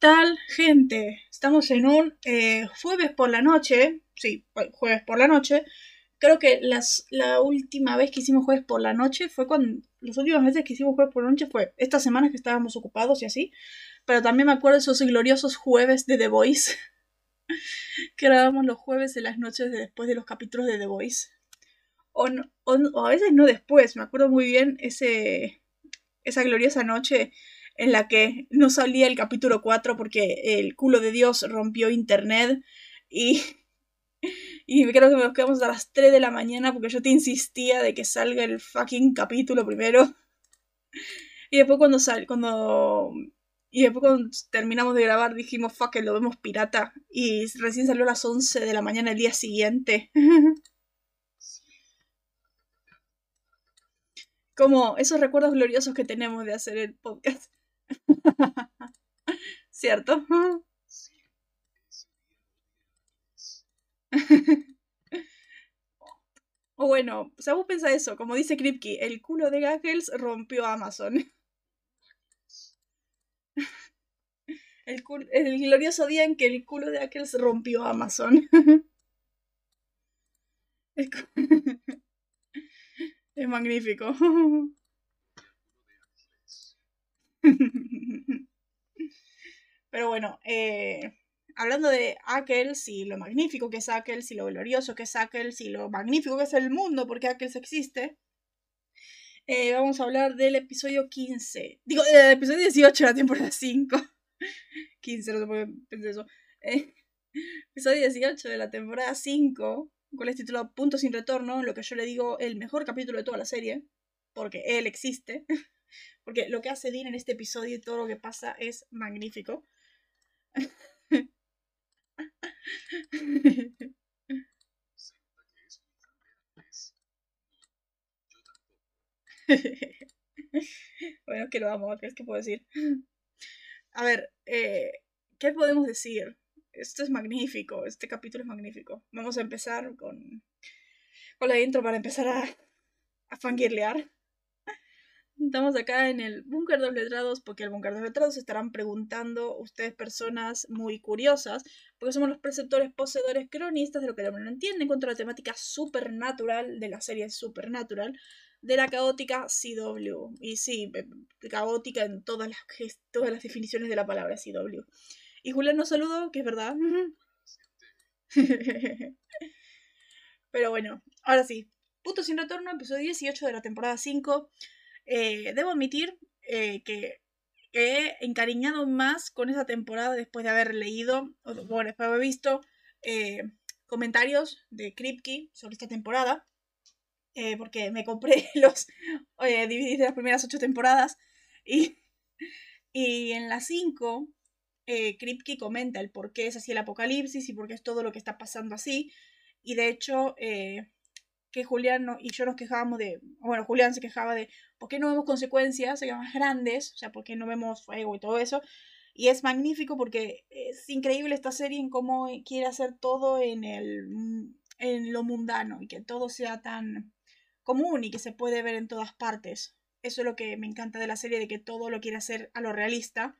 tal, gente? Estamos en un eh, jueves por la noche. Sí, jueves por la noche. Creo que las, la última vez que hicimos jueves por la noche fue cuando. Las últimas veces que hicimos jueves por la noche fue estas semanas que estábamos ocupados y así. Pero también me acuerdo de esos gloriosos jueves de The Voice. que grabamos los jueves en las noches de después de los capítulos de The Voice. O, o, a veces no después. Me acuerdo muy bien ese, esa gloriosa noche en la que no salía el capítulo 4 porque el culo de Dios rompió internet y, y creo que nos quedamos a las 3 de la mañana porque yo te insistía de que salga el fucking capítulo primero. Y después cuando sal, cuando y después cuando terminamos de grabar dijimos, fuck, lo vemos pirata. Y recién salió a las 11 de la mañana el día siguiente. Como esos recuerdos gloriosos que tenemos de hacer el podcast. ¿Cierto? o bueno, o sea, vos pensás eso, como dice Kripke, el culo de Gackles rompió Amazon. El, el, glorioso día en que el culo de Gackles rompió Amazon. es magnífico. Pero bueno, eh, hablando de Ackles y lo magnífico que es Ackles y lo glorioso que es Ackles y lo magnífico que es el mundo porque Ackles existe, eh, vamos a hablar del episodio 15. Digo, del episodio 18 de la temporada 5. 15, no sé por qué pensé eso. Eh, episodio 18 de la temporada 5, con el título Punto sin retorno, lo que yo le digo el mejor capítulo de toda la serie, porque él existe. Porque lo que hace Dean en este episodio y todo lo que pasa es magnífico. bueno, que lo amo, ¿qué es que puedo decir? A ver, eh, ¿qué podemos decir? Esto es magnífico, este capítulo es magnífico. Vamos a empezar con, con la intro para empezar a, a fangirlear. Estamos acá en el búnker de los letrados porque el búnker de los letrados estarán preguntando ustedes personas muy curiosas porque somos los preceptores poseedores cronistas de lo que el hombre no entiende en cuanto a la temática supernatural de la serie Supernatural de la caótica CW. Y sí, caótica en todas las, todas las definiciones de la palabra CW. Y Julián nos saludó, que es verdad. Pero bueno, ahora sí. Punto sin retorno, episodio 18 de la temporada 5. Eh, debo admitir eh, que he encariñado más con esa temporada después de haber leído, bueno, después de haber visto eh, comentarios de Kripke sobre esta temporada, porque me compré los DVDs de las primeras ocho temporadas y, y en las cinco Kripke comenta el por qué es así el apocalipsis y por qué es todo lo que está pasando así. Y de hecho, que Julián y yo nos quejábamos de, bueno, Julián se quejaba de, ¿por qué no vemos consecuencias más grandes? O sea, ¿por qué no vemos fuego y todo eso? Y es magnífico porque es increíble esta serie en cómo quiere hacer todo en, el, en lo mundano y que todo sea tan común y que se puede ver en todas partes. Eso es lo que me encanta de la serie, de que todo lo quiere hacer a lo realista.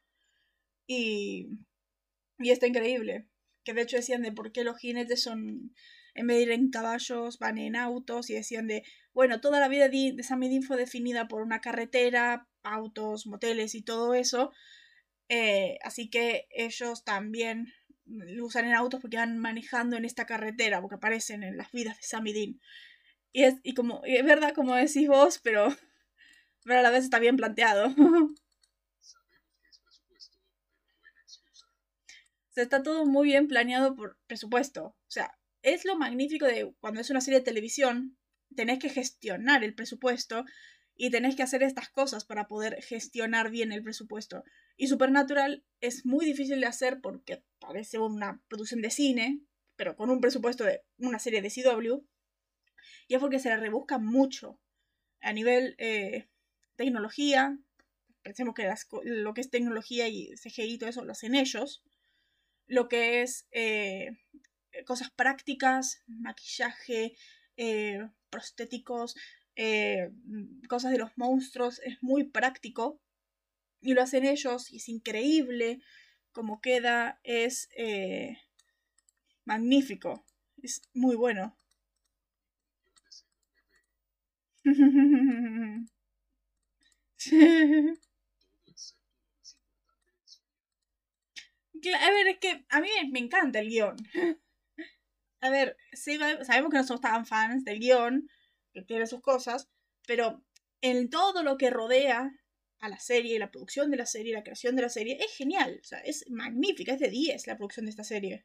Y, y está increíble. Que de hecho decían de por qué los jinetes son en vez de ir en caballos, van en autos y decían de, bueno, toda la vida de San Midin fue definida por una carretera, autos, moteles y todo eso. Eh, así que ellos también lo usan en autos porque van manejando en esta carretera, porque aparecen en las vidas de Samidin. Y es, y como, es verdad como decís vos, pero, pero a la vez está bien planteado. o sea, está todo muy bien planeado por presupuesto. O sea, es lo magnífico de cuando es una serie de televisión, tenés que gestionar el presupuesto y tenés que hacer estas cosas para poder gestionar bien el presupuesto. Y Supernatural es muy difícil de hacer porque parece una producción de cine, pero con un presupuesto de una serie de CW. Y es porque se la rebusca mucho a nivel eh, tecnología. Pensemos que lo que es tecnología y CGI y todo eso lo hacen ellos. Lo que es eh, cosas prácticas, maquillaje, eh, prostéticos, eh, mm, cosas de los monstruos, es muy práctico. Y lo hacen ellos y es increíble. como queda es eh, magnífico. Es muy bueno. A ver, es que a mí me encanta el guion. A ver, sabemos que no somos tan fans del guion, que tiene sus cosas, pero en todo lo que rodea a la serie, la producción de la serie, la creación de la serie, es genial. O sea, es magnífica, es de 10 la producción de esta serie.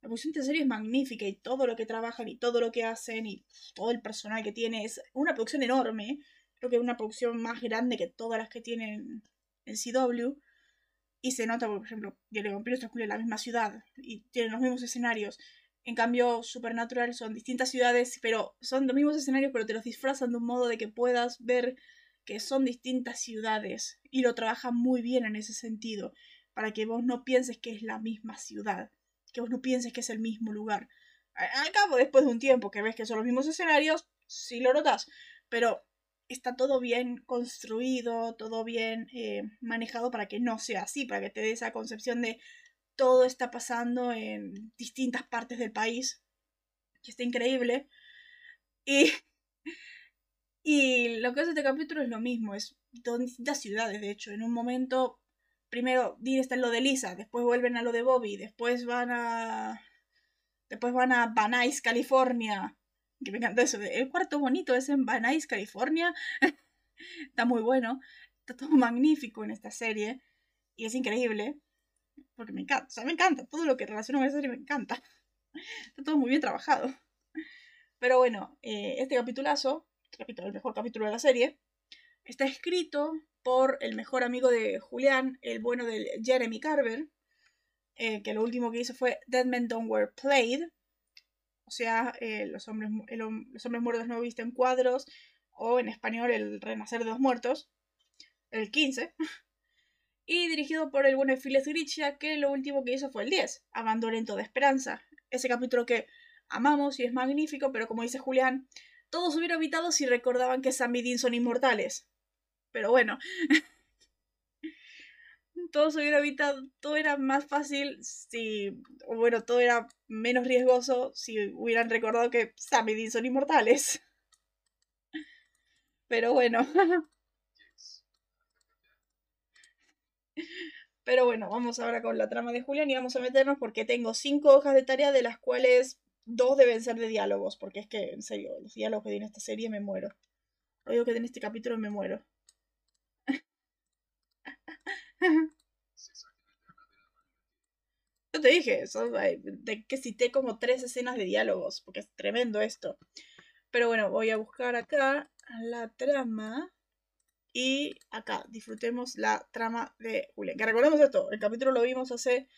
La producción de esta serie es magnífica y todo lo que trabajan y todo lo que hacen y todo el personal que tiene es una producción enorme. Creo que es una producción más grande que todas las que tienen en CW. Y se nota, por ejemplo, que el vampiro transcurre en la misma ciudad y tienen los mismos escenarios. En cambio, Supernatural son distintas ciudades, pero son los mismos escenarios, pero te los disfrazan de un modo de que puedas ver que son distintas ciudades. Y lo trabajan muy bien en ese sentido, para que vos no pienses que es la misma ciudad, que vos no pienses que es el mismo lugar. Al cabo, después de un tiempo que ves que son los mismos escenarios, sí lo notas, pero está todo bien construido, todo bien eh, manejado para que no sea así, para que te dé esa concepción de todo está pasando en distintas partes del país, que está increíble. Y, y lo que hace este capítulo es lo mismo, es distintas ciudades, de hecho, en un momento, primero Dean está en lo de Lisa, después vuelven a lo de Bobby, después van a... Después van a Nuys, California, que me encanta eso. El cuarto bonito es en Nuys, California. está muy bueno. Está todo magnífico en esta serie. Y es increíble. Porque me encanta. O sea, me encanta. Todo lo que relaciona con esta serie me encanta. Está todo muy bien trabajado. Pero bueno, eh, este capitulazo, capítulo, el mejor capítulo de la serie, está escrito por el mejor amigo de Julián, el bueno de Jeremy Carver, eh, que lo último que hizo fue Dead Men Don't Wear Played, o sea, eh, los, hombres, los hombres muertos no visten cuadros, o en español El Renacer de los Muertos, el 15, y dirigido por el bueno Phyllis que lo último que hizo fue el 10, Abandonento de Esperanza, ese capítulo que amamos y es magnífico, pero como dice Julián, todos hubieran evitado si recordaban que Sam y Dean son inmortales. Pero bueno, todo se hubiera evitado, todo era más fácil si, o bueno, todo era menos riesgoso si hubieran recordado que Sam y Dean son inmortales. Pero bueno. Pero bueno, vamos ahora con la trama de Julián y vamos a meternos porque tengo cinco hojas de tarea de las cuales dos deben ser de diálogos, porque es que, en serio, los diálogos que tiene esta serie me muero. Lo que tiene este capítulo me muero. Yo te dije, de que cité como tres escenas de diálogos, porque es tremendo esto. Pero bueno, voy a buscar acá la trama. Y acá, disfrutemos la trama de Julián. Que recordemos esto, el capítulo lo vimos hace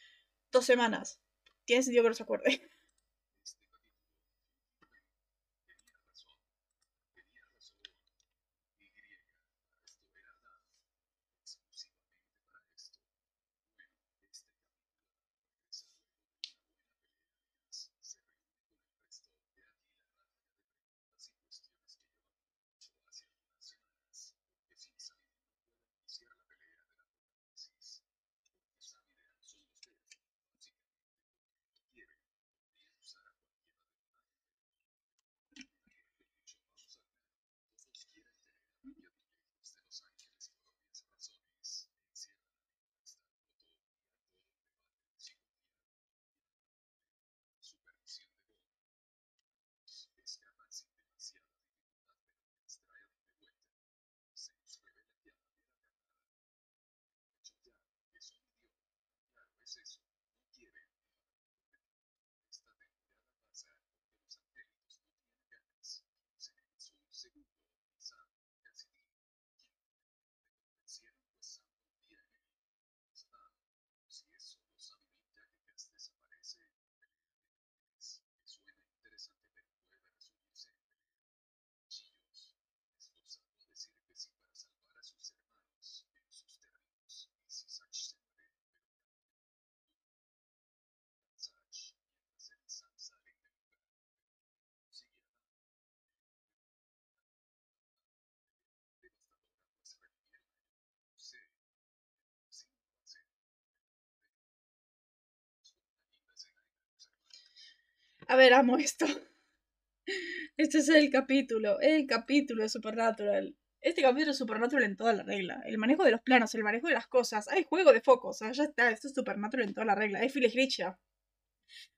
dos semanas. Tiene sentido que no se acuerde. A ver, amo esto. Este es el capítulo, el capítulo de Supernatural. Este capítulo es Supernatural en toda la regla. El manejo de los planos, el manejo de las cosas. Hay juego de focos, ya está. Esto es Supernatural en toda la regla. Es Phyllis Grisha.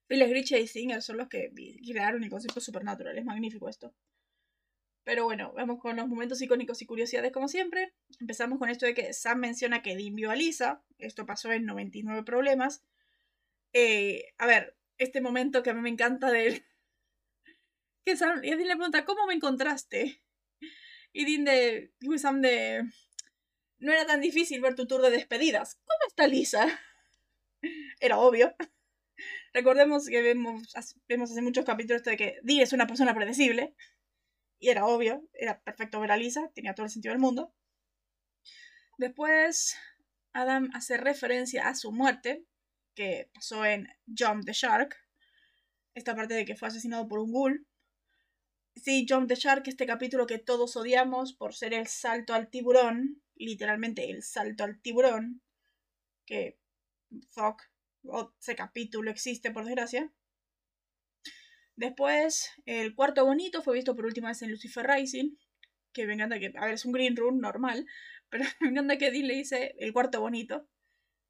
Phyllis Grisha y Singer son los que crearon el concepto Supernatural. Es magnífico esto. Pero bueno, vamos con los momentos icónicos y curiosidades como siempre. Empezamos con esto de que Sam menciona que Dean vio a Lisa. Esto pasó en 99 problemas. Eh, a ver, este momento que a mí me encanta de él. Y Dean le pregunta, ¿cómo me encontraste? Y Dean de, Sam de, no era tan difícil ver tu tour de despedidas. ¿Cómo está Lisa? Era obvio. Recordemos que vemos, vemos hace muchos capítulos de que Dean es una persona predecible. Y era obvio, era perfecto ver a Lisa, tenía todo el sentido del mundo. Después, Adam hace referencia a su muerte, que pasó en Jump the Shark. Esta parte de que fue asesinado por un ghoul. Sí, Jump the Shark, este capítulo que todos odiamos por ser el salto al tiburón. Literalmente el salto al tiburón. Que, fuck, ese capítulo existe por desgracia. Después, el cuarto bonito fue visto por última vez en Lucifer Rising. Que me encanta que, a ver, es un green room normal. Pero me encanta que Dean le dice el cuarto bonito.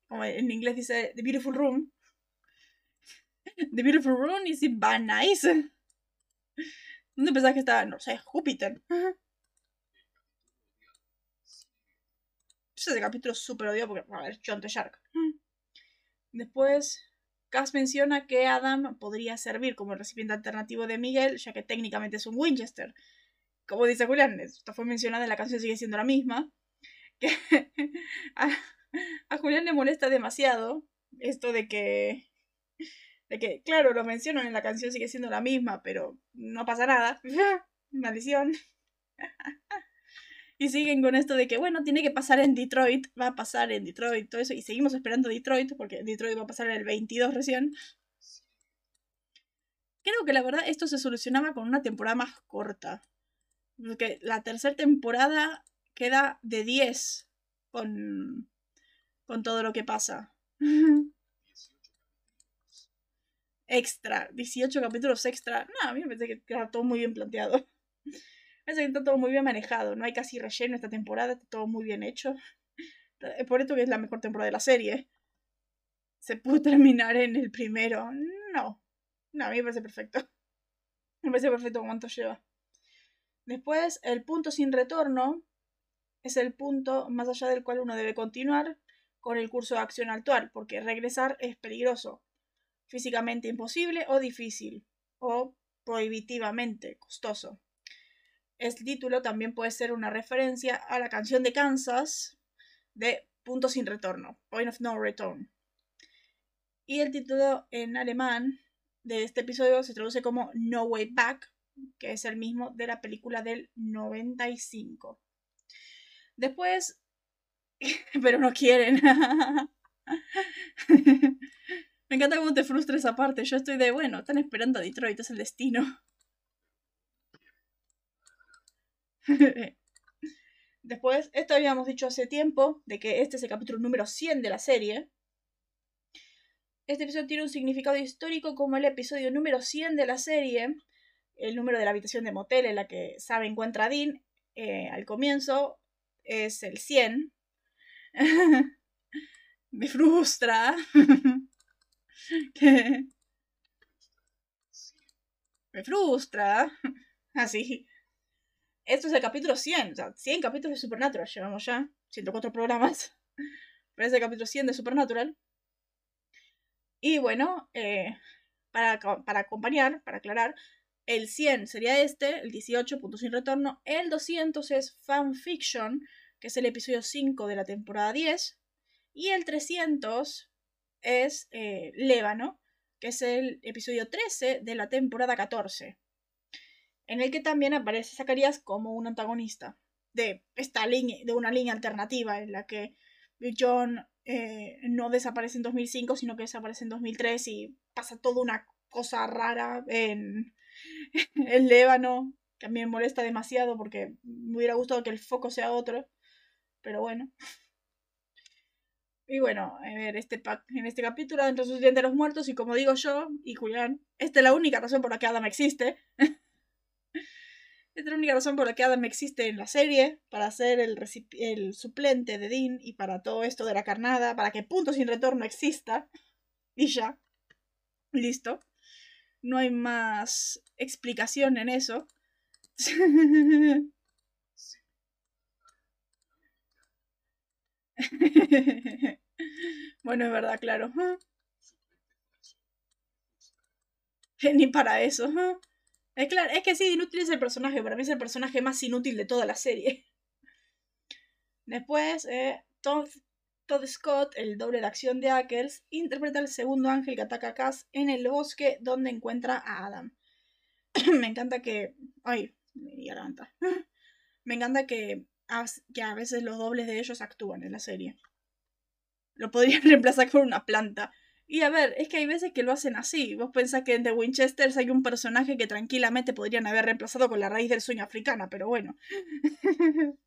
Como en inglés dice The Beautiful Room. The Beautiful Room is in Van Nice. ¿Dónde pensás que estaba? No sé, Júpiter. Ese capítulo súper odio porque, a ver, John the Shark. Después, Cass menciona que Adam podría servir como el recipiente alternativo de Miguel, ya que técnicamente es un Winchester. Como dice Julián, esto fue mencionado en la canción, sigue siendo la misma. Que a, Julián le molesta demasiado esto de que. De que, claro, lo mencionan en la canción, sigue siendo la misma, pero no pasa nada. Maldición. Y siguen con esto de que, bueno, tiene que pasar en Detroit, va a pasar en Detroit, todo eso. Y seguimos esperando Detroit, porque Detroit va a pasar el 22 recién. Creo que la verdad esto se solucionaba con una temporada más corta. Porque la tercera temporada queda de 10 con, con todo lo que pasa. extra, 18 capítulos extra. No, a mí me parece que queda todo muy bien planteado. Parece que está todo muy bien manejado, no hay casi relleno esta temporada, está todo muy bien hecho. Por esto que es la mejor temporada de la serie. ¿Se pudo terminar en el primero? No. No, a mí me parece perfecto. Me parece perfecto cuánto lleva. Después, el punto sin retorno es el punto más allá del cual uno debe continuar con el curso de acción actual, porque regresar es peligroso, físicamente imposible o difícil, o prohibitivamente costoso. Este título también puede ser una referencia a la canción de Kansas de Punto sin retorno, Point of No Return. Y el título en alemán de este episodio se traduce como No Way Back, que es el mismo de la película del 95. Después, pero no quieren. Me encanta cómo te frustra esa parte. Yo estoy de, bueno, están esperando a Detroit, es el destino. Después, esto habíamos dicho hace tiempo, de que este es el capítulo número 100 de la serie. Este episodio tiene un significado histórico como el episodio número 100 de la serie, el número de la habitación de motel en la que Sabe encuentra a Dean eh, al comienzo es el 100. Me frustra. Me frustra. Así. Esto es el capítulo 100, o sea, 100 capítulos de Supernatural llevamos ya, 104 programas, pero es el capítulo 100 de Supernatural. Y bueno, eh, para, para acompañar, para aclarar, el 100 sería este, el 18, punto sin retorno, el 200 es Fanfiction, que es el episodio 5 de la temporada 10, y el 300 es eh, Lébano, que es el episodio 13 de la temporada 14 en el que también aparece Zacarías como un antagonista de esta línea, de una línea alternativa en la que John eh, no desaparece en 2005, sino que desaparece en 2003 y pasa toda una cosa rara en el Lébano, que a mí me molesta demasiado porque me hubiera gustado que el foco sea otro, pero bueno. Y bueno, a ver, este en este capítulo Dentro de los muertos y como digo yo y Julián, esta es la única razón por la que Adam existe. Esta es la única razón por la que Adam existe en la serie, para ser el, el suplente de Dean y para todo esto de la carnada, para que Punto Sin Retorno exista. Y ya. Listo. No hay más explicación en eso. bueno, es verdad, claro. Ni para eso. Es claro, es que sí, inútil es el personaje. Para mí es el personaje más inútil de toda la serie. Después, eh, Todd, Scott, el doble de acción de Ackles, interpreta al segundo ángel que ataca a Cass en el bosque donde encuentra a Adam. me encanta que. Ay, me garganta. me encanta que, que a veces los dobles de ellos actúan en la serie. Lo podrían reemplazar con una planta. Y a ver, es que hay veces que lo hacen así. Vos pensás que en The Winchesters hay un personaje que tranquilamente podrían haber reemplazado con la raíz del sueño africana, pero bueno.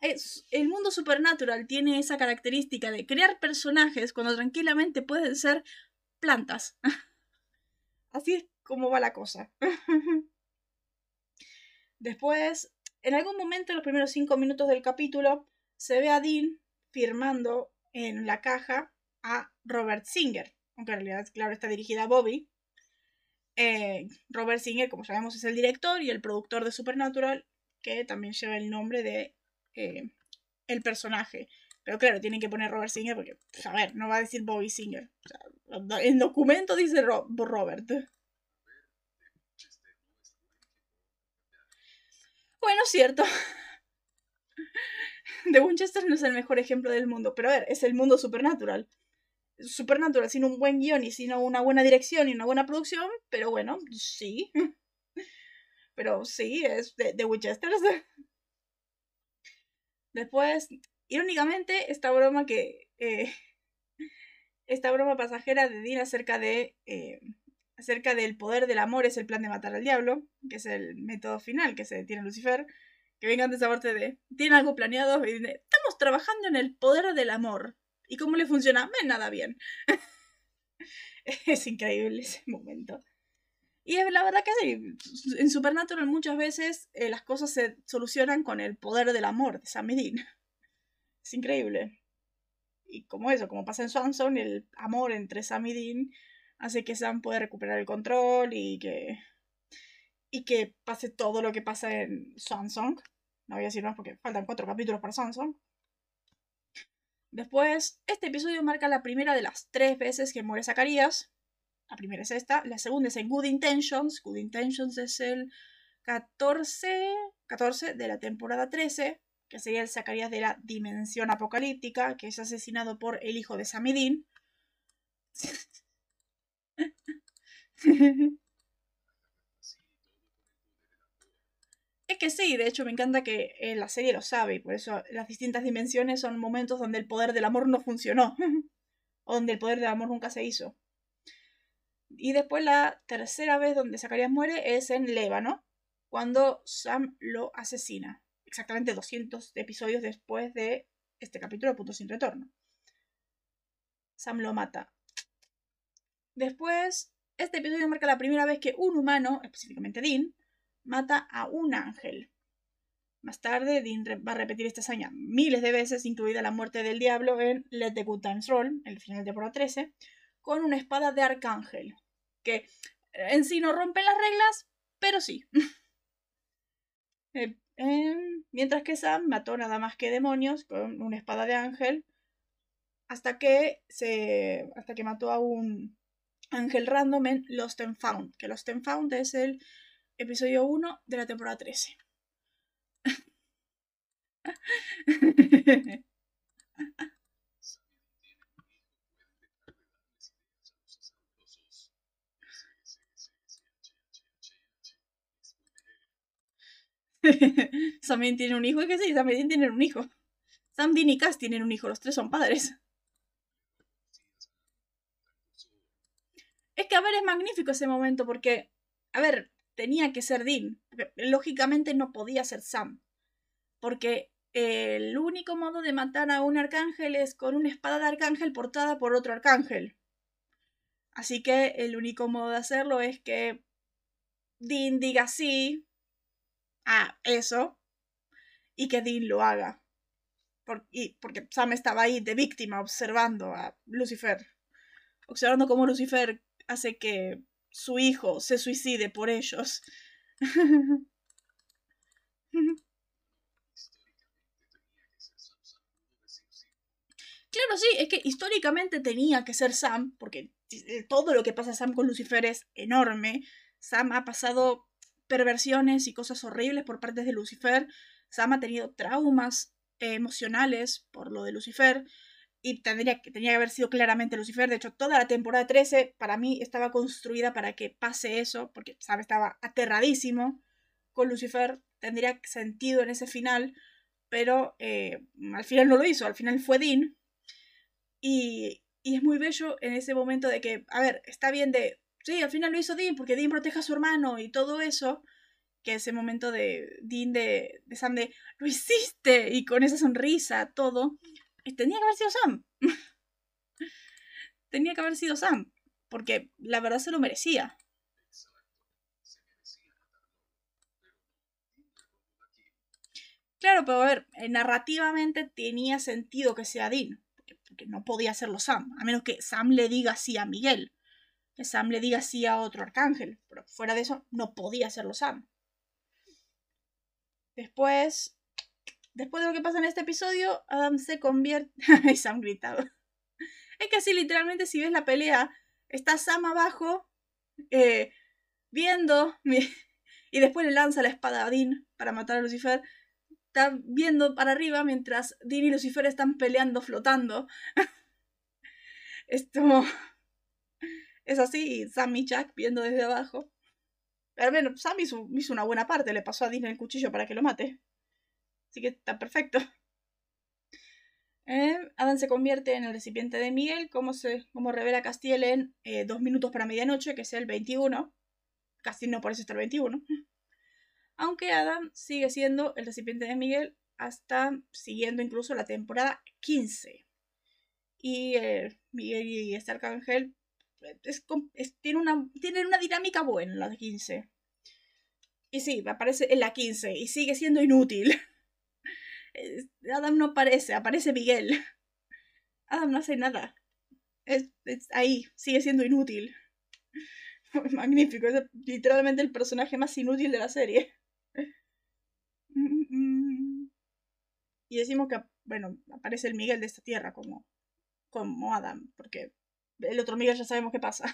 es, el mundo supernatural tiene esa característica de crear personajes cuando tranquilamente pueden ser plantas. así es como va la cosa. Después, en algún momento, en los primeros cinco minutos del capítulo, se ve a Dean firmando en la caja a Robert Singer, aunque en realidad, claro, está dirigida a Bobby. Eh, Robert Singer, como sabemos, es el director y el productor de Supernatural, que también lleva el nombre de eh, el personaje. Pero claro, tienen que poner Robert Singer porque, pues, a ver, no va a decir Bobby Singer. el documento dice Robert. Bueno, cierto. The Winchester no es el mejor ejemplo del mundo, pero a ver, es el mundo supernatural. Supernatural sin un buen guion y sin una buena dirección y una buena producción, pero bueno, sí. Pero sí, es de, Winchester. Después, irónicamente, esta broma que. Eh, esta broma pasajera de Dean acerca de. Eh, acerca del poder del amor es el plan de matar al diablo, que es el método final que se tiene Lucifer. Que vengan de esa parte de. Tiene algo planeado y estamos trabajando en el poder del amor. ¿Y cómo le funciona? Me nada bien. es increíble ese momento. Y es la verdad que sí, en Supernatural muchas veces eh, las cosas se solucionan con el poder del amor de Sam Dean. Es increíble. Y como eso, como pasa en Swanson, el amor entre Sam y Dean hace que Sam pueda recuperar el control y que. y que pase todo lo que pasa en Swanson. No voy a decir más porque faltan cuatro capítulos para Swanson. Después, este episodio marca la primera de las tres veces que muere Zacarías. La primera es esta, la segunda es en Good Intentions. Good Intentions es el 14, 14 de la temporada 13, que sería el Zacarías de la dimensión apocalíptica, que es asesinado por el hijo de Samidin. Es que sí, de hecho me encanta que eh, la serie lo sabe y por eso las distintas dimensiones son momentos donde el poder del amor no funcionó. o donde el poder del amor nunca se hizo. Y después la tercera vez donde Zacarías muere es en Lébano, cuando Sam lo asesina. Exactamente 200 episodios después de este capítulo Punto Sin Retorno. Sam lo mata. Después, este episodio marca la primera vez que un humano, específicamente Dean, mata a un ángel. Más tarde, Dean va a repetir esta hazaña miles de veces, incluida la muerte del diablo en Let the Good Times Roll, el final de temporada 13, con una espada de arcángel, que en sí no rompe las reglas, pero sí. Eh, em, mientras que Sam mató nada más que demonios con una espada de ángel, hasta que se. hasta que mató a un ángel random en Lost and Found, que Lost and Found es el episodio 1 de la temporada 13. Sammy tiene un hijo, ¿y qué sí? Sammy tiene un hijo. Sam, Dean y Cass tienen un hijo, los tres son padres. Es que, a ver, es magnífico ese momento porque, a ver, tenía que ser Dean. Lógicamente no podía ser Sam. Porque el único modo de matar a un arcángel es con una espada de arcángel portada por otro arcángel. Así que el único modo de hacerlo es que Dean diga sí a eso y que Dean lo haga. y, porque Sam estaba ahí de víctima observando a Lucifer. Observando cómo Lucifer hace que su hijo se suicide por ellos. Claro, sí, es que históricamente tenía que ser Sam, porque eh, todo lo que pasa Sam con Lucifer es enorme. Sam ha pasado perversiones y cosas horribles por parte de Lucifer. Sam ha tenido traumas emocionales por lo de Lucifer. Y tendría, tenía que haber sido claramente Lucifer. De hecho, toda la temporada 13 para mí estaba construida para que pase eso, porque Sam estaba aterradísimo con Lucifer. Tendría sentido en ese final, pero eh, al final no lo hizo. Al final fue Dean, y, es muy bello en ese momento de que, a ver, está bien de, sí, al final lo hizo Dean porque Dean protege a su hermano y todo eso, que ese momento de Dean de, de Sam de, lo hiciste, y con esa sonrisa, todo, tenía que haber sido Sam. tenía que haber sido Sam, porque la verdad se lo merecía. Claro, pero a ver, eh, narrativamente tenía sentido que sea Dean que no podía hacerlo Sam, a menos que Sam le diga sí a Miguel, que Sam le diga sí a otro arcángel, pero fuera de eso no podía hacerlo Sam. Después, después de lo que pasa en este episodio, Adam se convierte... y Sam gritado. Es que así literalmente si ves la pelea, está Sam abajo, eh, viendo, y después le lanza la espada a Dean para matar a Lucifer está viendo para arriba mientras Dean y Lucifer están peleando flotando. Esto es así, Sam y Jack viendo desde abajo. Pero bueno, Sam hizo, una buena parte, le pasó a Dean el cuchillo para que lo mate. Así que está perfecto. Eh, Adam se convierte en el recipiente de Miguel, como, se, como revela Castiel en eh, dos minutos para medianoche, que es el 21. Castiel no parece estar el 21 aunque Adam sigue siendo el recipiente de Miguel hasta siguiendo incluso la temporada 15. Y eh, Miguel y este arcángel es, tienen, una, una dinámica buena en la 15. Y sí, aparece en la 15 y sigue siendo inútil. Adam no aparece, aparece Miguel. Adam no hace nada. Es, ahí, sigue siendo inútil. Magnífico, es literalmente el personaje más inútil de la serie. Y decimos que, bueno, aparece el Miguel de esta tierra como, como Adam, porque el otro Miguel ya sabemos qué pasa.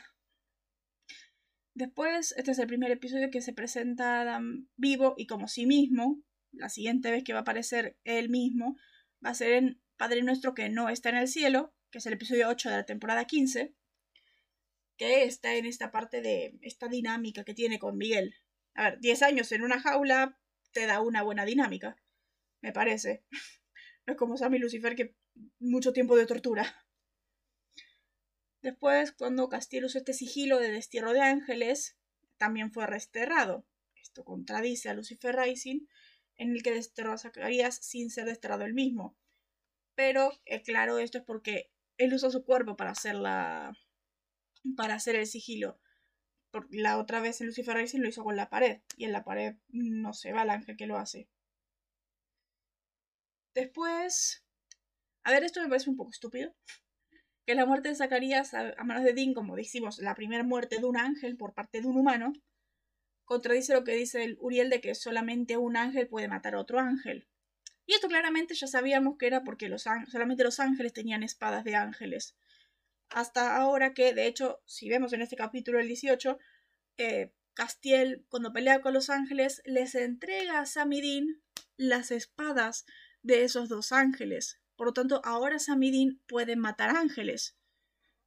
Después, este es el primer episodio que se presenta Adam vivo y como sí mismo. La siguiente vez que va a aparecer él mismo va a ser en Padre Nuestro que no está en el cielo, que es el episodio 8 de la temporada 15, que está en esta parte de esta dinámica que tiene con Miguel. A ver, 10 años en una jaula te da una buena dinámica me parece. No es como Sammy Lucifer que mucho tiempo de tortura. Después, cuando Castiel usó este sigilo de destierro de ángeles, también fue resterrado. Esto contradice a Lucifer Rising, en el que desterró a Zacarías sin ser desterrado él mismo. Pero, es claro, esto es porque él usó su cuerpo para hacer la. para hacer el sigilo. Por la otra vez en Lucifer Rising lo hizo con la pared. Y en la pared no se va el ángel que lo hace. Después, a ver, esto me parece un poco estúpido. Que la muerte de Zacarías a, manos de Dean, como decimos, la primera muerte de un ángel por parte de un humano, contradice lo que dice el Uriel de que solamente un ángel puede matar a otro ángel. Y esto claramente ya sabíamos que era porque los solamente los ángeles tenían espadas de ángeles. Hasta ahora que, de hecho, si vemos en este capítulo el 18, eh, Castiel, cuando pelea con los ángeles, les entrega a Samidin las espadas de esos dos ángeles. Por lo tanto, ahora Samidin puede matar ángeles.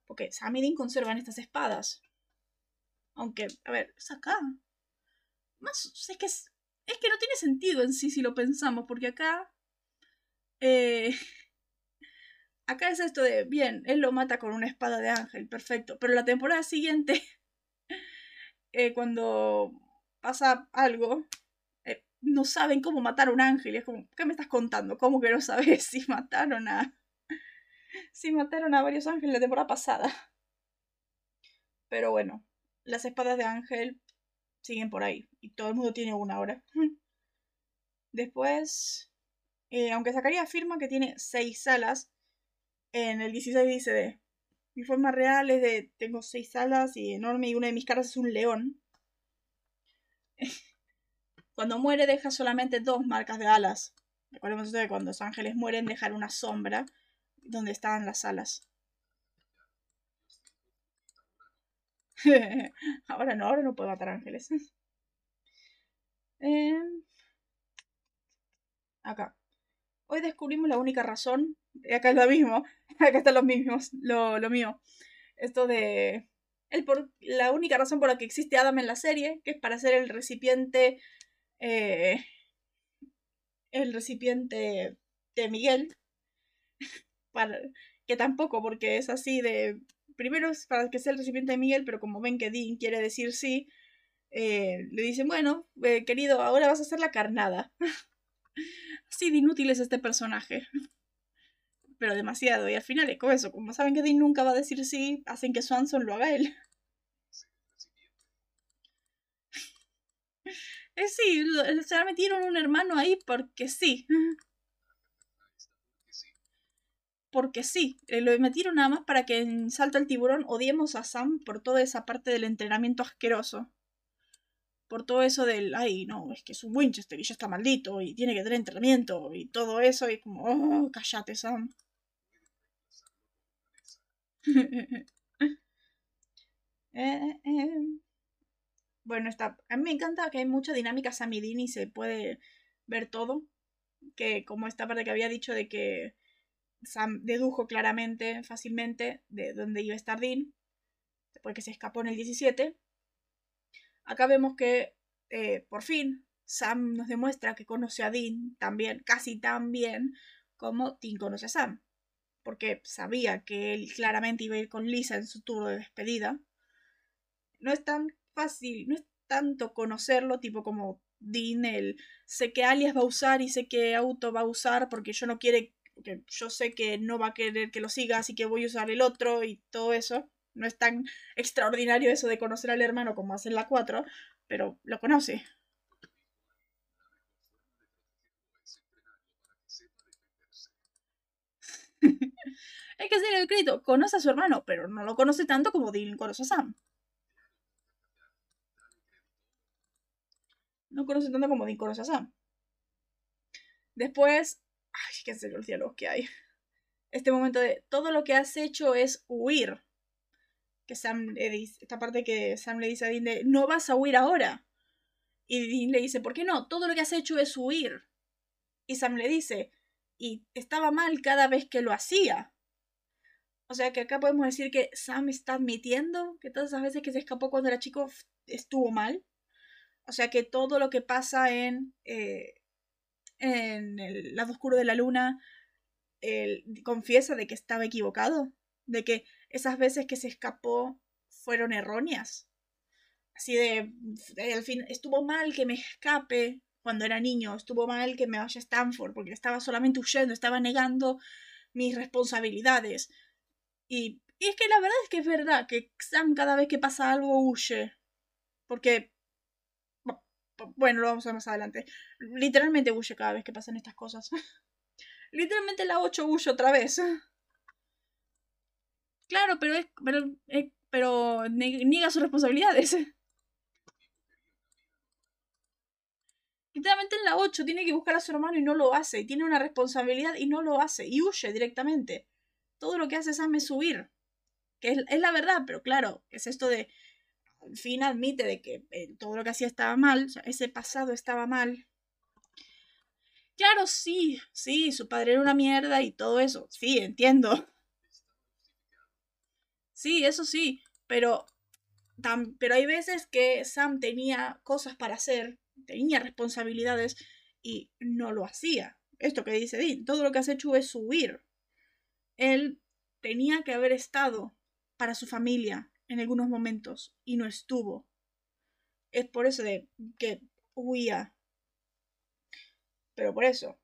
Porque Samidin conserva estas espadas. Aunque, a ver, es acá. Más, es que es, es que no tiene sentido en sí si lo pensamos, porque acá... Eh, acá es esto de, bien, él lo mata con una espada de ángel, perfecto. Pero la temporada siguiente, eh, cuando pasa algo, no saben cómo matar a un ángel. es como, ¿qué me estás contando? ¿Cómo que no sabes si mataron a... si mataron a varios ángeles la temporada pasada? Pero bueno, las espadas de ángel siguen por ahí. Y todo el mundo tiene una ahora. Después, eh, aunque Zacarías afirma que tiene seis alas, en el 16 dice de... Mi forma real es de... Tengo seis alas y enorme y una de mis caras es un león. Cuando muere deja solamente dos marcas de alas. Recordemos que cuando los ángeles mueren dejan una sombra donde estaban las alas. ahora no, ahora no puedo matar ángeles. Em, acá. Hoy descubrimos la única razón. Acá es lo mismo. Acá están los mismos. Lo, lo mío. Esto de. El por, la única razón por la que existe Adam en la serie, que es para ser el recipiente eh, el recipiente de Miguel, para, que tampoco, porque es así de... Primero es para que sea el recipiente de Miguel, pero como ven que Dean quiere decir sí, eh, le dicen, bueno, eh, querido, ahora vas a hacer la carnada. así de inútil es este personaje. Pero demasiado, y al final es como eso, como saben que Dean nunca va a decir sí, hacen que Swanson lo haga él. Eh, sí, se metieron un hermano ahí porque sí. Porque sí, eh, lo metieron nada más para que en Salto al Tiburón odiemos a Sam por toda esa parte del entrenamiento asqueroso. Por todo eso del, ay, no, es que es un Winchester y ya está maldito y tiene que tener entrenamiento y todo eso y como, oh, cállate Sam. eh, eh. Bueno, está. A mí me encanta que hay mucha dinámica Samidin y se puede ver todo. Que como esta parte que había dicho de que Sam dedujo claramente, fácilmente, de dónde iba a estar Dean. Después que se escapó en el 17. Acá vemos que eh, por fin Sam nos demuestra que conoce a Dean también, casi tan bien como Dean conoce a Sam. Porque sabía que él claramente iba a ir con Lisa en su tour de despedida. No es tan fácil, no es tanto conocerlo, tipo como Dean, el sé que alias va a usar y sé que auto va a usar porque yo no quiere, porque yo sé que no va a querer que lo siga, así que voy a usar el otro y todo eso. No es tan extraordinario eso de conocer al hermano como hace la 4, pero lo conoce. Hay que hacer el crédito. Conoce a su hermano, pero no lo conoce tanto como Dean conoce a Sam. no conoce tanto como Dean conoce a Sam. Después, ay, qué sé los cielos que hay. Este momento de todo lo que has hecho es huir. Que Sam le dice, esta parte que Sam le dice a Dean de no vas a huir ahora. Y Dean le dice, ¿por qué no? Todo lo que has hecho es huir. Y Sam le dice, y estaba mal cada vez que lo hacía. O sea que acá podemos decir que Sam está admitiendo que todas esas veces que se escapó cuando era chico estuvo mal. O sea que todo lo que pasa en, eh, en el lado oscuro de la luna, él confiesa de que estaba equivocado, de que esas veces que se escapó fueron erróneas. Así de, al fin, estuvo mal que me escape cuando era niño, estuvo mal que me vaya a Stanford, porque estaba solamente huyendo, estaba negando mis responsabilidades. Y, y es que la verdad es que es verdad que Sam cada vez que pasa algo huye. Porque bueno, lo vamos a ver más adelante. Literalmente huye cada vez que pasan estas cosas. Literalmente la 8 huye otra vez. Claro, pero es. Pero, pero niega sus responsabilidades. Literalmente en la 8 tiene que buscar a su hermano y no lo hace. Y tiene una responsabilidad y no lo hace. Y huye directamente. Todo lo que hace es subir. Que es la verdad, pero claro, es esto de al fin admite de que eh, todo lo que hacía estaba mal, ese pasado estaba mal. Claro, sí, sí, su padre era una mierda y todo eso, sí, entiendo. Sí, eso sí, pero, pero hay veces que Sam tenía cosas para hacer, tenía responsabilidades y no lo hacía. Esto que dice Dean, todo lo que has hecho es huir. Él tenía que haber estado para su familia, en algunos momentos y no estuvo. Es por eso de que huía. pero por eso.